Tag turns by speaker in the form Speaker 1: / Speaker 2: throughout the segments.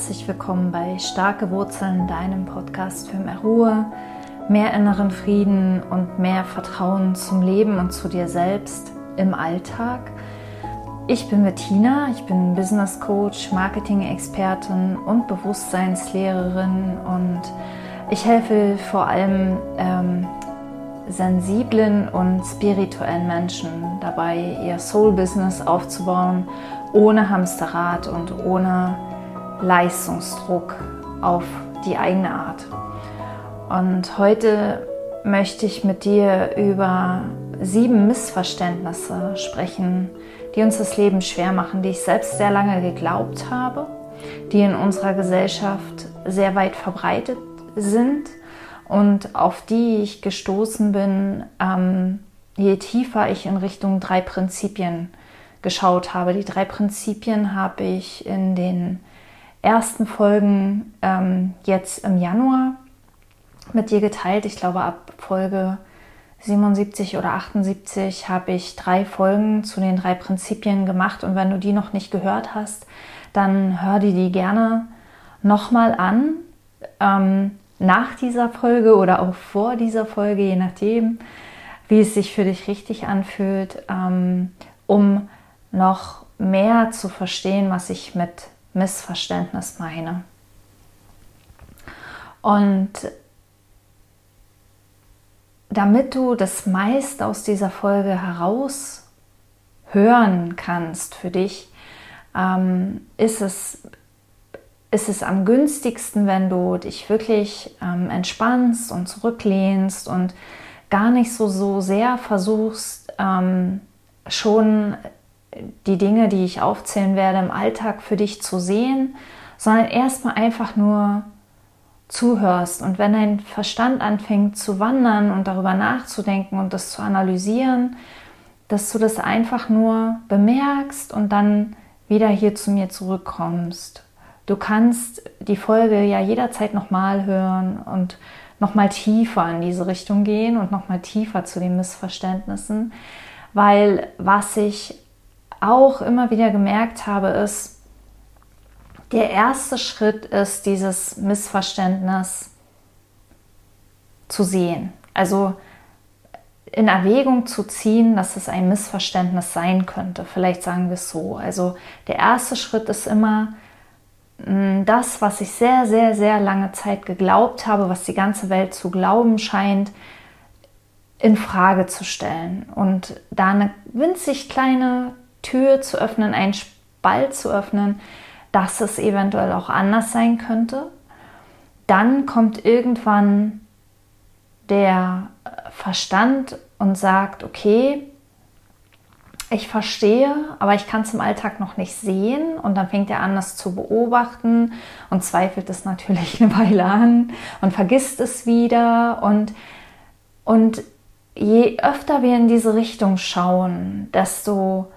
Speaker 1: herzlich willkommen bei Starke Wurzeln, deinem Podcast für mehr Ruhe, mehr inneren Frieden und mehr Vertrauen zum Leben und zu dir selbst im Alltag. Ich bin Bettina, ich bin Business Coach, Marketing-Expertin und Bewusstseinslehrerin und ich helfe vor allem ähm, sensiblen und spirituellen Menschen dabei, ihr Soul-Business aufzubauen, ohne Hamsterrad und ohne Leistungsdruck auf die eigene Art. Und heute möchte ich mit dir über sieben Missverständnisse sprechen, die uns das Leben schwer machen, die ich selbst sehr lange geglaubt habe, die in unserer Gesellschaft sehr weit verbreitet sind und auf die ich gestoßen bin, ähm, je tiefer ich in Richtung drei Prinzipien geschaut habe. Die drei Prinzipien habe ich in den ersten Folgen ähm, jetzt im Januar mit dir geteilt. Ich glaube, ab Folge 77 oder 78 habe ich drei Folgen zu den drei Prinzipien gemacht. Und wenn du die noch nicht gehört hast, dann hör dir die gerne nochmal an. Ähm, nach dieser Folge oder auch vor dieser Folge, je nachdem, wie es sich für dich richtig anfühlt, ähm, um noch mehr zu verstehen, was ich mit Missverständnis meine. Und damit du das meiste aus dieser Folge heraus hören kannst für dich, ähm, ist, es, ist es am günstigsten, wenn du dich wirklich ähm, entspannst und zurücklehnst und gar nicht so, so sehr versuchst, ähm, schon die Dinge, die ich aufzählen werde, im Alltag für dich zu sehen, sondern erstmal einfach nur zuhörst. Und wenn dein Verstand anfängt zu wandern und darüber nachzudenken und das zu analysieren, dass du das einfach nur bemerkst und dann wieder hier zu mir zurückkommst. Du kannst die Folge ja jederzeit nochmal hören und nochmal tiefer in diese Richtung gehen und nochmal tiefer zu den Missverständnissen, weil was ich auch immer wieder gemerkt habe, ist, der erste Schritt ist, dieses Missverständnis zu sehen. Also in Erwägung zu ziehen, dass es ein Missverständnis sein könnte. Vielleicht sagen wir es so. Also der erste Schritt ist immer mm, das, was ich sehr, sehr, sehr lange Zeit geglaubt habe, was die ganze Welt zu glauben scheint, in Frage zu stellen und da eine winzig kleine Tür zu öffnen, einen Spalt zu öffnen, dass es eventuell auch anders sein könnte. Dann kommt irgendwann der Verstand und sagt, okay, ich verstehe, aber ich kann es im Alltag noch nicht sehen. Und dann fängt er an, das zu beobachten und zweifelt es natürlich eine Weile an und vergisst es wieder. Und, und je öfter wir in diese Richtung schauen, desto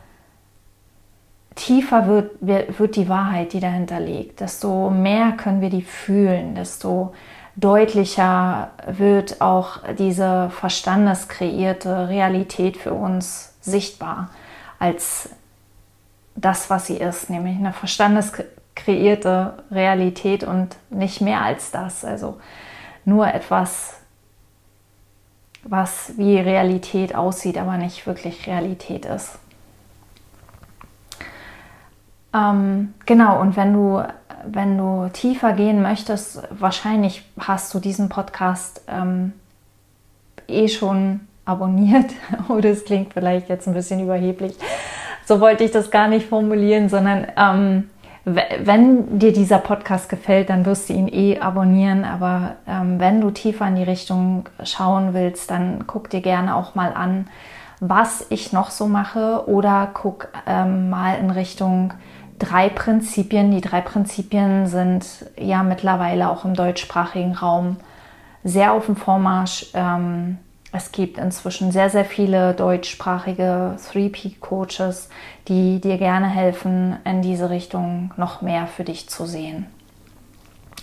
Speaker 1: tiefer wird, wird die Wahrheit, die dahinter liegt, desto mehr können wir die fühlen, desto deutlicher wird auch diese verstandeskreierte Realität für uns sichtbar als das, was sie ist, nämlich eine verstandeskreierte Realität und nicht mehr als das. Also nur etwas, was wie Realität aussieht, aber nicht wirklich Realität ist. Ähm, genau, und wenn du, wenn du tiefer gehen möchtest, wahrscheinlich hast du diesen Podcast ähm, eh schon abonniert. Oder es klingt vielleicht jetzt ein bisschen überheblich. So wollte ich das gar nicht formulieren, sondern ähm, wenn dir dieser Podcast gefällt, dann wirst du ihn eh abonnieren. Aber ähm, wenn du tiefer in die Richtung schauen willst, dann guck dir gerne auch mal an, was ich noch so mache oder guck ähm, mal in Richtung drei Prinzipien. Die drei Prinzipien sind ja mittlerweile auch im deutschsprachigen Raum sehr auf dem Vormarsch. Ähm, es gibt inzwischen sehr, sehr viele deutschsprachige 3P-Coaches, die dir gerne helfen, in diese Richtung noch mehr für dich zu sehen.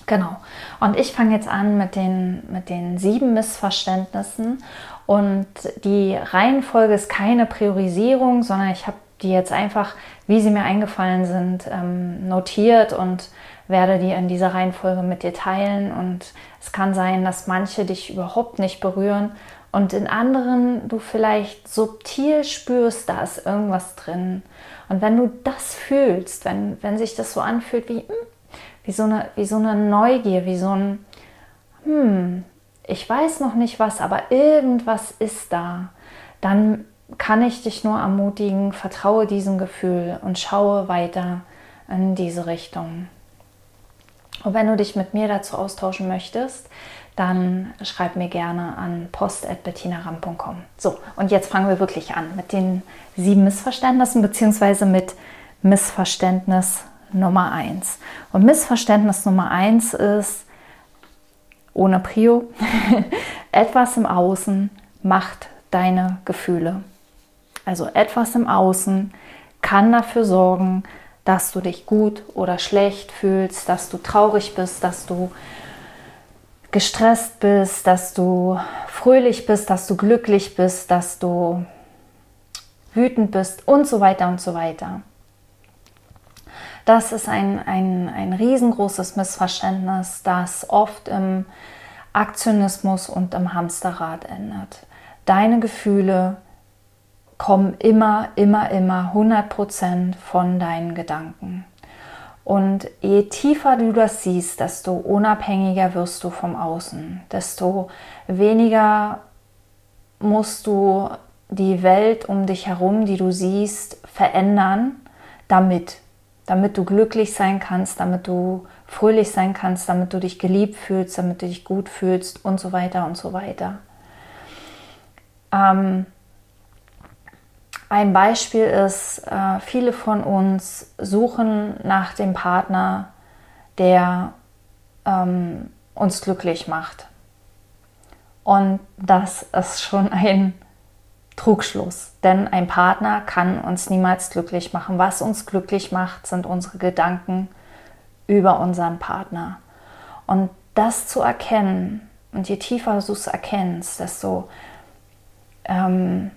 Speaker 1: Genau. Und ich fange jetzt an mit den, mit den sieben Missverständnissen. Und die Reihenfolge ist keine Priorisierung, sondern ich habe die jetzt einfach, wie sie mir eingefallen sind, ähm, notiert und werde die in dieser Reihenfolge mit dir teilen und es kann sein, dass manche dich überhaupt nicht berühren und in anderen du vielleicht subtil spürst, da ist irgendwas drin. Und wenn du das fühlst, wenn, wenn sich das so anfühlt wie, hm, wie, so eine, wie so eine Neugier, wie so ein, hm, ich weiß noch nicht was, aber irgendwas ist da, dann kann ich dich nur ermutigen, vertraue diesem Gefühl und schaue weiter in diese Richtung. Und wenn du dich mit mir dazu austauschen möchtest, dann schreib mir gerne an post.bettinaram.com. So, und jetzt fangen wir wirklich an mit den sieben Missverständnissen, beziehungsweise mit Missverständnis Nummer eins. Und Missverständnis Nummer eins ist, ohne Prio, etwas im Außen macht deine Gefühle. Also etwas im Außen kann dafür sorgen, dass du dich gut oder schlecht fühlst, dass du traurig bist, dass du gestresst bist, dass du fröhlich bist, dass du glücklich bist, dass du wütend bist und so weiter und so weiter. Das ist ein, ein, ein riesengroßes Missverständnis, das oft im Aktionismus und im Hamsterrad endet. Deine Gefühle kommen immer, immer, immer 100% von deinen Gedanken. Und je tiefer du das siehst, desto unabhängiger wirst du vom Außen, desto weniger musst du die Welt um dich herum, die du siehst, verändern, damit, damit du glücklich sein kannst, damit du fröhlich sein kannst, damit du dich geliebt fühlst, damit du dich gut fühlst und so weiter und so weiter. Ähm, ein Beispiel ist, äh, viele von uns suchen nach dem Partner, der ähm, uns glücklich macht. Und das ist schon ein Trugschluss, denn ein Partner kann uns niemals glücklich machen. Was uns glücklich macht, sind unsere Gedanken über unseren Partner. Und das zu erkennen, und je tiefer du es erkennst, desto ähm,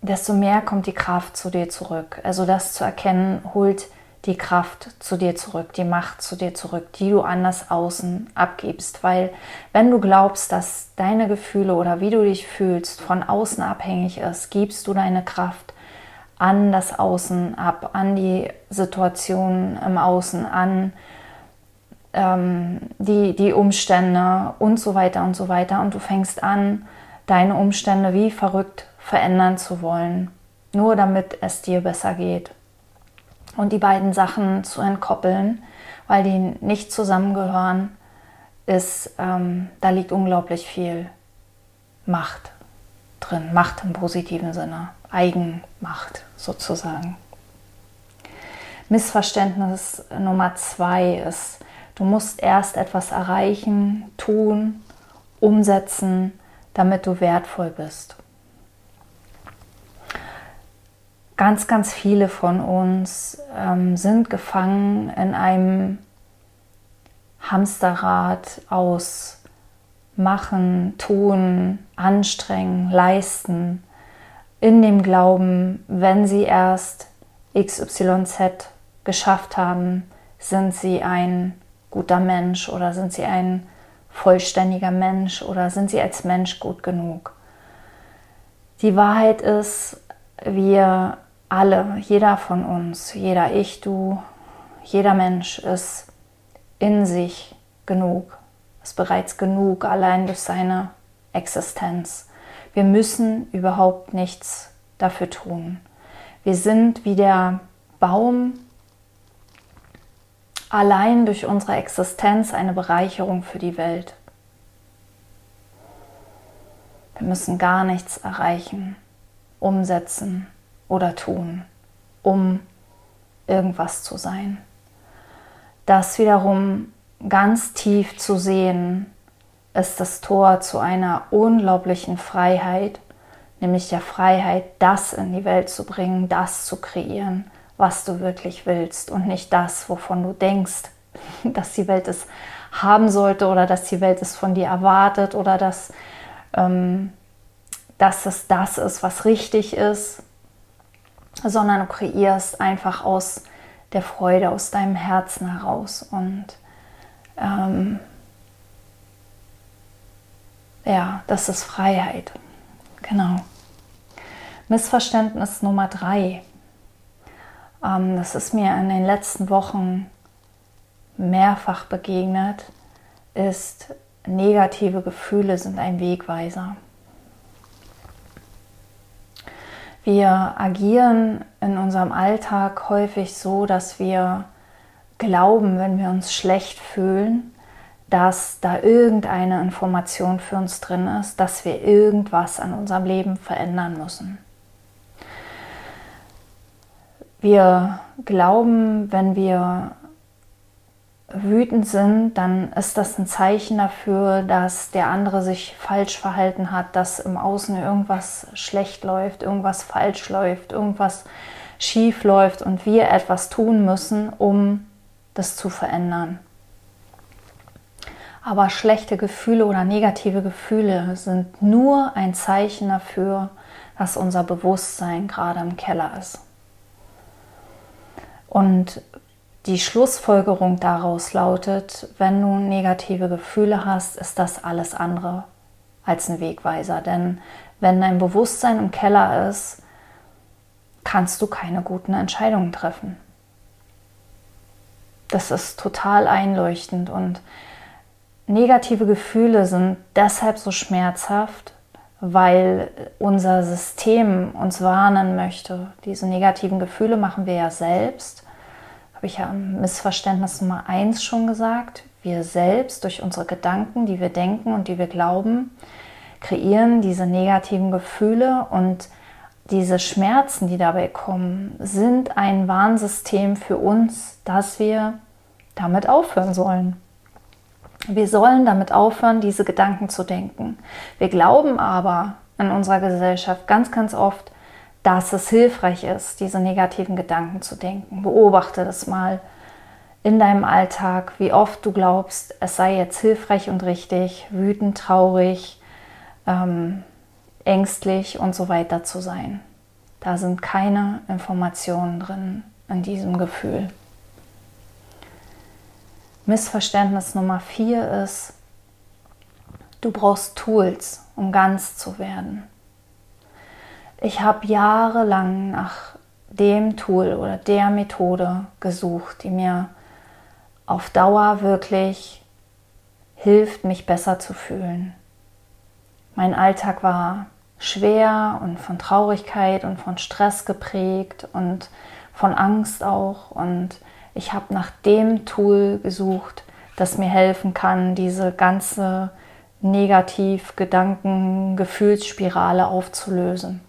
Speaker 1: desto mehr kommt die Kraft zu dir zurück. Also das zu erkennen, holt die Kraft zu dir zurück, die Macht zu dir zurück, die du an das Außen abgibst. Weil wenn du glaubst, dass deine Gefühle oder wie du dich fühlst von außen abhängig ist, gibst du deine Kraft an das Außen ab, an die Situation im Außen, an ähm, die, die Umstände und so weiter und so weiter. Und du fängst an, deine Umstände wie verrückt verändern zu wollen, nur damit es dir besser geht. Und die beiden Sachen zu entkoppeln, weil die nicht zusammengehören, ist, ähm, da liegt unglaublich viel Macht drin. Macht im positiven Sinne. Eigenmacht sozusagen. Missverständnis Nummer zwei ist, du musst erst etwas erreichen, tun, umsetzen, damit du wertvoll bist. ganz, ganz viele von uns ähm, sind gefangen in einem Hamsterrad aus Machen, Tun, Anstrengen, Leisten, in dem Glauben, wenn sie erst XYZ geschafft haben, sind sie ein guter Mensch oder sind sie ein vollständiger Mensch oder sind sie als Mensch gut genug. Die Wahrheit ist, wir alle, jeder von uns, jeder Ich, du, jeder Mensch ist in sich genug, ist bereits genug allein durch seine Existenz. Wir müssen überhaupt nichts dafür tun. Wir sind wie der Baum allein durch unsere Existenz eine Bereicherung für die Welt. Wir müssen gar nichts erreichen, umsetzen, oder tun, um irgendwas zu sein. Das wiederum ganz tief zu sehen, ist das Tor zu einer unglaublichen Freiheit, nämlich der Freiheit, das in die Welt zu bringen, das zu kreieren, was du wirklich willst und nicht das, wovon du denkst, dass die Welt es haben sollte oder dass die Welt es von dir erwartet oder dass, ähm, dass es das ist, was richtig ist, sondern du kreierst einfach aus der Freude, aus deinem Herzen heraus. Und ähm, ja, das ist Freiheit. Genau. Missverständnis Nummer drei. Ähm, das ist mir in den letzten Wochen mehrfach begegnet, ist negative Gefühle sind ein Wegweiser. Wir agieren in unserem Alltag häufig so, dass wir glauben, wenn wir uns schlecht fühlen, dass da irgendeine Information für uns drin ist, dass wir irgendwas an unserem Leben verändern müssen. Wir glauben, wenn wir wütend sind, dann ist das ein Zeichen dafür, dass der andere sich falsch verhalten hat, dass im Außen irgendwas schlecht läuft, irgendwas falsch läuft, irgendwas schief läuft und wir etwas tun müssen, um das zu verändern. Aber schlechte Gefühle oder negative Gefühle sind nur ein Zeichen dafür, dass unser Bewusstsein gerade im Keller ist. Und die Schlussfolgerung daraus lautet, wenn du negative Gefühle hast, ist das alles andere als ein Wegweiser. Denn wenn dein Bewusstsein im Keller ist, kannst du keine guten Entscheidungen treffen. Das ist total einleuchtend und negative Gefühle sind deshalb so schmerzhaft, weil unser System uns warnen möchte. Diese negativen Gefühle machen wir ja selbst habe ich ja im Missverständnis Nummer eins schon gesagt. Wir selbst durch unsere Gedanken, die wir denken und die wir glauben, kreieren diese negativen Gefühle und diese Schmerzen, die dabei kommen, sind ein Warnsystem für uns, dass wir damit aufhören sollen. Wir sollen damit aufhören, diese Gedanken zu denken. Wir glauben aber in unserer Gesellschaft ganz, ganz oft, dass es hilfreich ist, diese negativen Gedanken zu denken. Beobachte das mal in deinem Alltag, wie oft du glaubst, es sei jetzt hilfreich und richtig, wütend, traurig, ähm, ängstlich und so weiter zu sein. Da sind keine Informationen drin in diesem Gefühl. Missverständnis Nummer vier ist, du brauchst Tools, um ganz zu werden. Ich habe jahrelang nach dem Tool oder der Methode gesucht, die mir auf Dauer wirklich hilft, mich besser zu fühlen. Mein Alltag war schwer und von Traurigkeit und von Stress geprägt und von Angst auch. Und ich habe nach dem Tool gesucht, das mir helfen kann, diese ganze Negativ-Gedanken-Gefühlsspirale aufzulösen.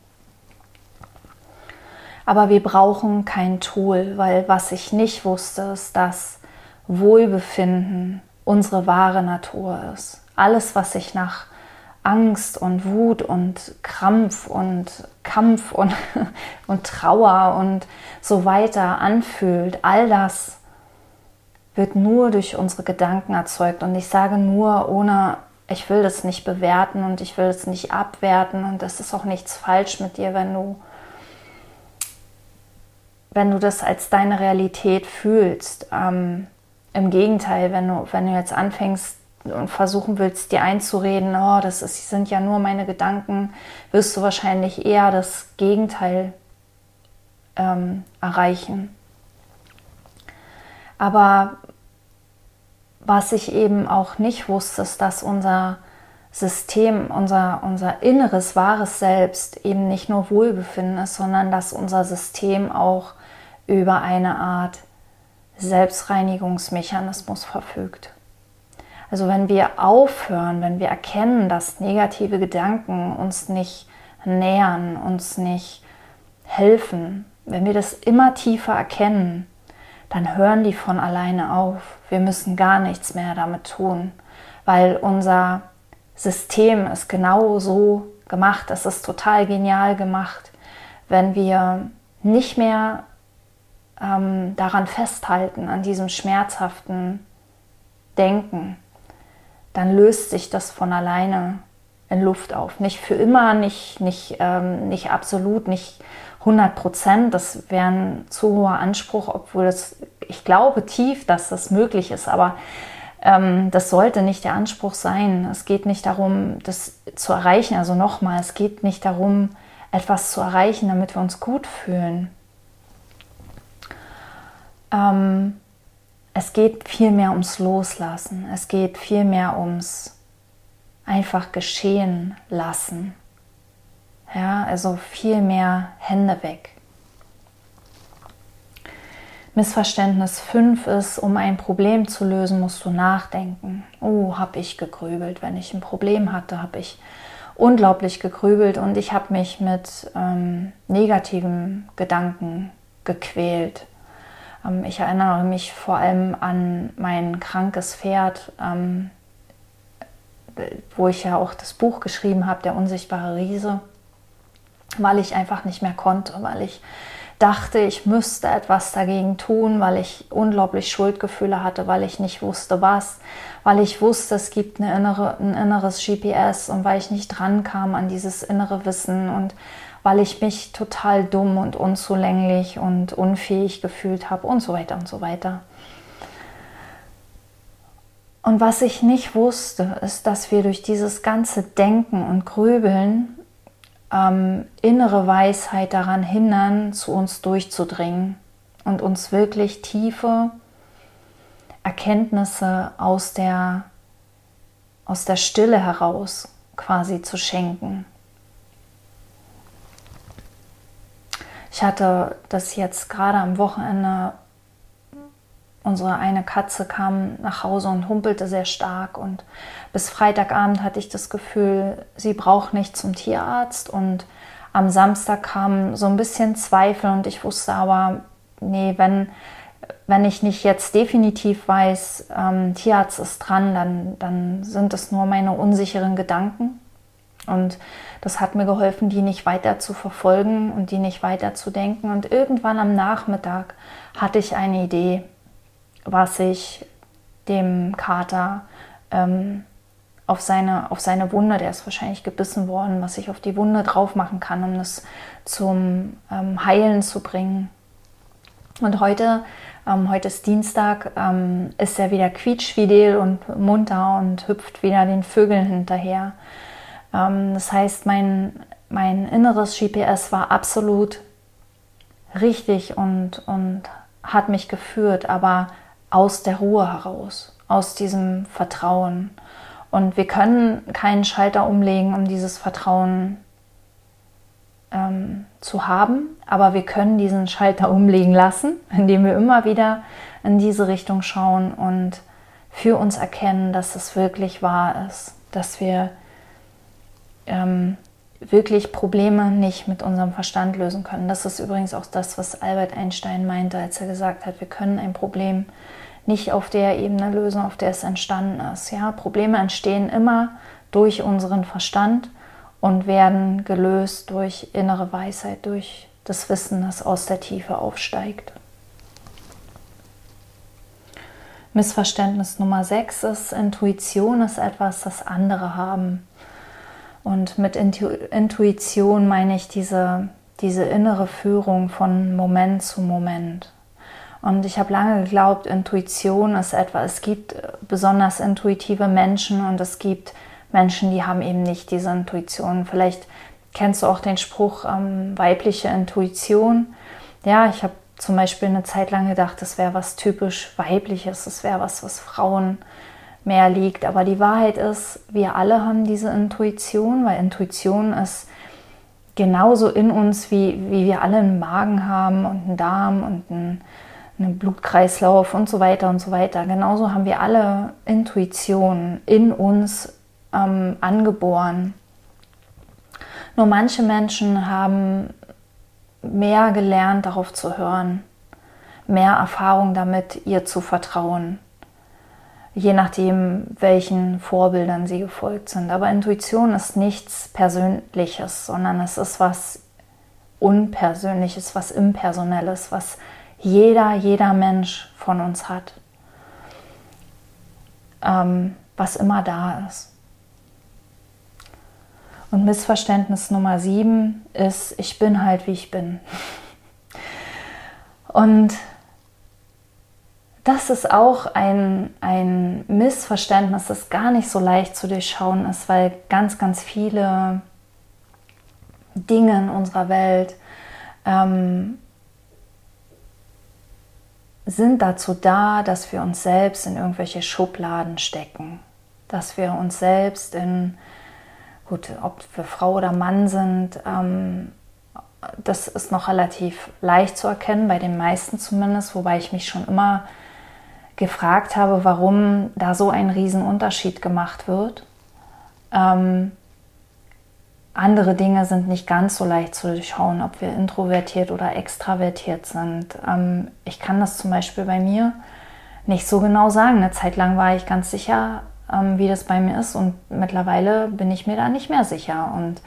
Speaker 1: Aber wir brauchen kein Tool, weil was ich nicht wusste, ist, dass Wohlbefinden unsere wahre Natur ist. Alles, was sich nach Angst und Wut und Krampf und Kampf und, und Trauer und so weiter anfühlt, all das wird nur durch unsere Gedanken erzeugt. Und ich sage nur, ohne, ich will das nicht bewerten und ich will es nicht abwerten und es ist auch nichts falsch mit dir, wenn du wenn du das als deine Realität fühlst. Ähm, Im Gegenteil, wenn du, wenn du jetzt anfängst und versuchen willst, dir einzureden, oh, das ist, sind ja nur meine Gedanken, wirst du wahrscheinlich eher das Gegenteil ähm, erreichen. Aber was ich eben auch nicht wusste, ist, dass unser System, unser, unser inneres, wahres Selbst eben nicht nur Wohlbefinden ist, sondern dass unser System auch über eine Art Selbstreinigungsmechanismus verfügt. Also wenn wir aufhören, wenn wir erkennen, dass negative Gedanken uns nicht nähern, uns nicht helfen, wenn wir das immer tiefer erkennen, dann hören die von alleine auf. Wir müssen gar nichts mehr damit tun, weil unser System ist genau so gemacht. Es ist total genial gemacht, wenn wir nicht mehr ähm, daran festhalten, an diesem schmerzhaften Denken, dann löst sich das von alleine in Luft auf. Nicht für immer, nicht, nicht, ähm, nicht absolut, nicht 100 Prozent. Das wäre ein zu hoher Anspruch, obwohl das, ich glaube tief, dass das möglich ist. Aber ähm, das sollte nicht der Anspruch sein. Es geht nicht darum, das zu erreichen. Also nochmal, es geht nicht darum, etwas zu erreichen, damit wir uns gut fühlen. Ähm, es geht vielmehr ums Loslassen. Es geht vielmehr ums einfach geschehen lassen. Ja, also viel mehr Hände weg. Missverständnis 5 ist, um ein Problem zu lösen, musst du nachdenken. Oh, habe ich gegrübelt. Wenn ich ein Problem hatte, habe ich unglaublich gegrübelt und ich habe mich mit ähm, negativen Gedanken gequält. Ähm, ich erinnere mich vor allem an mein krankes Pferd, ähm, wo ich ja auch das Buch geschrieben habe, Der unsichtbare Riese, weil ich einfach nicht mehr konnte, weil ich dachte, ich müsste etwas dagegen tun, weil ich unglaublich Schuldgefühle hatte, weil ich nicht wusste was, weil ich wusste, es gibt eine innere, ein inneres GPS und weil ich nicht dran kam an dieses innere Wissen und weil ich mich total dumm und unzulänglich und unfähig gefühlt habe und so weiter und so weiter. Und was ich nicht wusste, ist, dass wir durch dieses ganze Denken und Grübeln ähm, innere Weisheit daran hindern, zu uns durchzudringen und uns wirklich tiefe Erkenntnisse aus der, aus der Stille heraus quasi zu schenken. Ich hatte das jetzt gerade am Wochenende unsere eine Katze kam nach Hause und humpelte sehr stark und bis Freitagabend hatte ich das Gefühl, sie braucht nicht zum Tierarzt und am Samstag kam so ein bisschen Zweifel und ich wusste aber, nee, wenn, wenn ich nicht jetzt definitiv weiß, ähm, Tierarzt ist dran, dann, dann sind es nur meine unsicheren Gedanken. Und das hat mir geholfen, die nicht weiter zu verfolgen und die nicht weiter zu denken. Und irgendwann am Nachmittag hatte ich eine Idee was ich dem Kater ähm, auf, seine, auf seine Wunde, der ist wahrscheinlich gebissen worden, was ich auf die Wunde drauf machen kann, um das zum ähm, Heilen zu bringen. Und heute, ähm, heute ist Dienstag, ähm, ist er wieder quietschfidel und munter und hüpft wieder den Vögeln hinterher. Ähm, das heißt, mein, mein inneres GPS war absolut richtig und, und hat mich geführt, aber aus der Ruhe heraus, aus diesem Vertrauen. Und wir können keinen Schalter umlegen, um dieses Vertrauen ähm, zu haben, aber wir können diesen Schalter umlegen lassen, indem wir immer wieder in diese Richtung schauen und für uns erkennen, dass es wirklich wahr ist, dass wir ähm, wirklich Probleme nicht mit unserem Verstand lösen können. Das ist übrigens auch das, was Albert Einstein meinte, als er gesagt hat, wir können ein Problem nicht auf der Ebene lösen, auf der es entstanden ist. Ja, Probleme entstehen immer durch unseren Verstand und werden gelöst durch innere Weisheit, durch das Wissen, das aus der Tiefe aufsteigt. Missverständnis Nummer 6 ist, Intuition ist etwas, das andere haben. Und mit Intuition meine ich diese, diese innere Führung von Moment zu Moment. Und ich habe lange geglaubt, Intuition ist etwas, es gibt besonders intuitive Menschen und es gibt Menschen, die haben eben nicht diese Intuition. Vielleicht kennst du auch den Spruch ähm, weibliche Intuition. Ja, ich habe zum Beispiel eine Zeit lang gedacht, das wäre was typisch weibliches, das wäre was, was Frauen mehr liegt. Aber die Wahrheit ist, wir alle haben diese Intuition, weil Intuition ist genauso in uns, wie, wie wir alle einen Magen haben und einen Darm und einen einen Blutkreislauf und so weiter und so weiter. Genauso haben wir alle Intuition in uns ähm, angeboren. Nur manche Menschen haben mehr gelernt, darauf zu hören, mehr Erfahrung damit, ihr zu vertrauen, je nachdem, welchen Vorbildern sie gefolgt sind. Aber Intuition ist nichts Persönliches, sondern es ist was Unpersönliches, was Impersonelles, was jeder, jeder Mensch von uns hat, ähm, was immer da ist. Und Missverständnis Nummer sieben ist, ich bin halt wie ich bin. Und das ist auch ein, ein Missverständnis, das gar nicht so leicht zu durchschauen ist, weil ganz, ganz viele Dinge in unserer Welt ähm, sind dazu da, dass wir uns selbst in irgendwelche Schubladen stecken, dass wir uns selbst in, gut, ob wir Frau oder Mann sind, ähm, das ist noch relativ leicht zu erkennen, bei den meisten zumindest, wobei ich mich schon immer gefragt habe, warum da so ein Riesenunterschied gemacht wird. Ähm, andere Dinge sind nicht ganz so leicht zu durchschauen, ob wir introvertiert oder extravertiert sind. Ähm, ich kann das zum Beispiel bei mir nicht so genau sagen. Eine Zeit lang war ich ganz sicher, ähm, wie das bei mir ist und mittlerweile bin ich mir da nicht mehr sicher. Und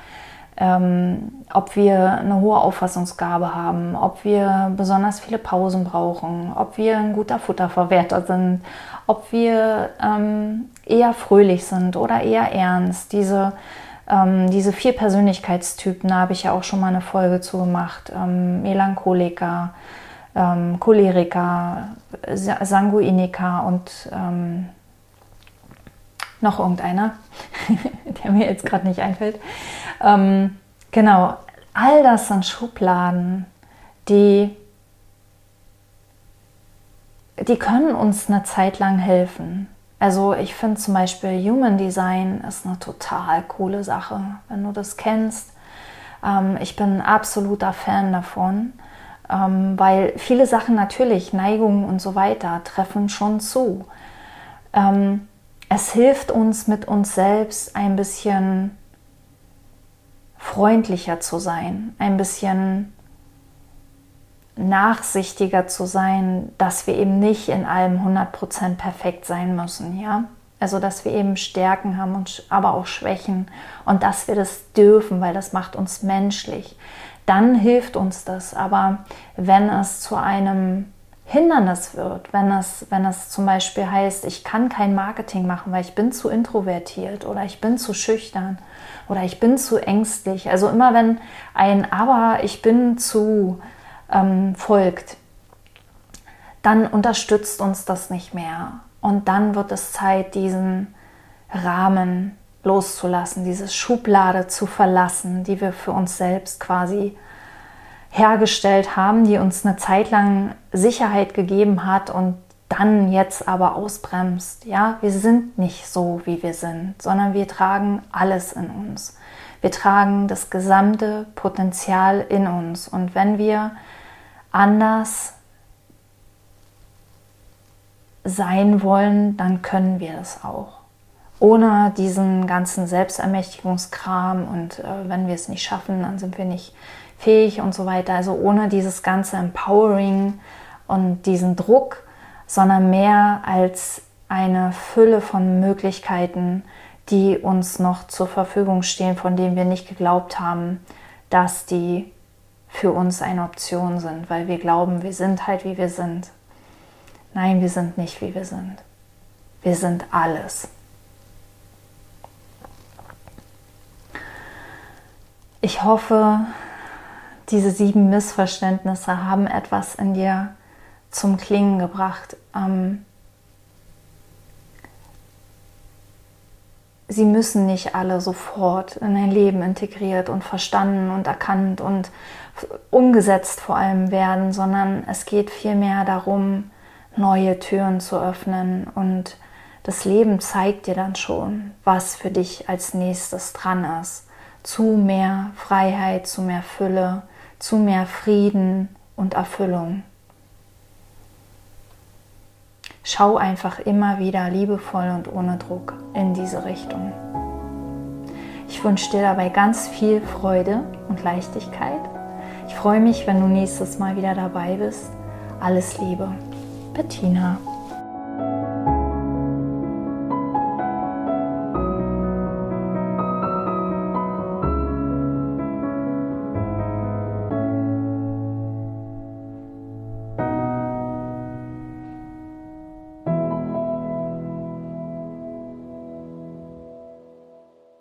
Speaker 1: ähm, ob wir eine hohe Auffassungsgabe haben, ob wir besonders viele Pausen brauchen, ob wir ein guter Futterverwerter sind, ob wir ähm, eher fröhlich sind oder eher ernst. Diese, ähm, diese vier Persönlichkeitstypen, da habe ich ja auch schon mal eine Folge zu gemacht. Ähm, Melancholiker, ähm, Choleriker, Sanguiniker und ähm, noch irgendeiner, der mir jetzt gerade nicht einfällt. Ähm, genau, all das sind Schubladen, die, die können uns eine Zeit lang helfen. Also ich finde zum Beispiel Human Design ist eine total coole Sache, wenn du das kennst. Ähm, ich bin ein absoluter Fan davon, ähm, weil viele Sachen natürlich, Neigungen und so weiter, treffen schon zu. Ähm, es hilft uns mit uns selbst ein bisschen freundlicher zu sein, ein bisschen nachsichtiger zu sein, dass wir eben nicht in allem 100% perfekt sein müssen, ja? Also, dass wir eben Stärken haben und aber auch Schwächen und dass wir das dürfen, weil das macht uns menschlich. Dann hilft uns das. Aber wenn es zu einem Hindernis wird, wenn es, wenn es zum Beispiel heißt, ich kann kein Marketing machen, weil ich bin zu introvertiert oder ich bin zu schüchtern oder ich bin zu ängstlich. Also immer wenn ein Aber ich bin zu ähm, folgt, dann unterstützt uns das nicht mehr. Und dann wird es Zeit, diesen Rahmen loszulassen, diese Schublade zu verlassen, die wir für uns selbst quasi hergestellt haben, die uns eine Zeit lang Sicherheit gegeben hat und dann jetzt aber ausbremst. Ja, wir sind nicht so, wie wir sind, sondern wir tragen alles in uns. Wir tragen das gesamte Potenzial in uns. Und wenn wir anders sein wollen, dann können wir es auch. Ohne diesen ganzen Selbstermächtigungskram und äh, wenn wir es nicht schaffen, dann sind wir nicht fähig und so weiter. Also ohne dieses ganze Empowering und diesen Druck, sondern mehr als eine Fülle von Möglichkeiten, die uns noch zur Verfügung stehen, von denen wir nicht geglaubt haben, dass die für uns eine Option sind, weil wir glauben, wir sind halt wie wir sind. Nein, wir sind nicht wie wir sind. Wir sind alles. Ich hoffe, diese sieben Missverständnisse haben etwas in dir zum Klingen gebracht. Ähm, sie müssen nicht alle sofort in dein Leben integriert und verstanden und erkannt und umgesetzt vor allem werden, sondern es geht vielmehr darum, neue Türen zu öffnen und das Leben zeigt dir dann schon, was für dich als nächstes dran ist. Zu mehr Freiheit, zu mehr Fülle, zu mehr Frieden und Erfüllung. Schau einfach immer wieder liebevoll und ohne Druck in diese Richtung. Ich wünsche dir dabei ganz viel Freude und Leichtigkeit. Ich freue mich, wenn du nächstes Mal wieder dabei bist. Alles Liebe, Bettina.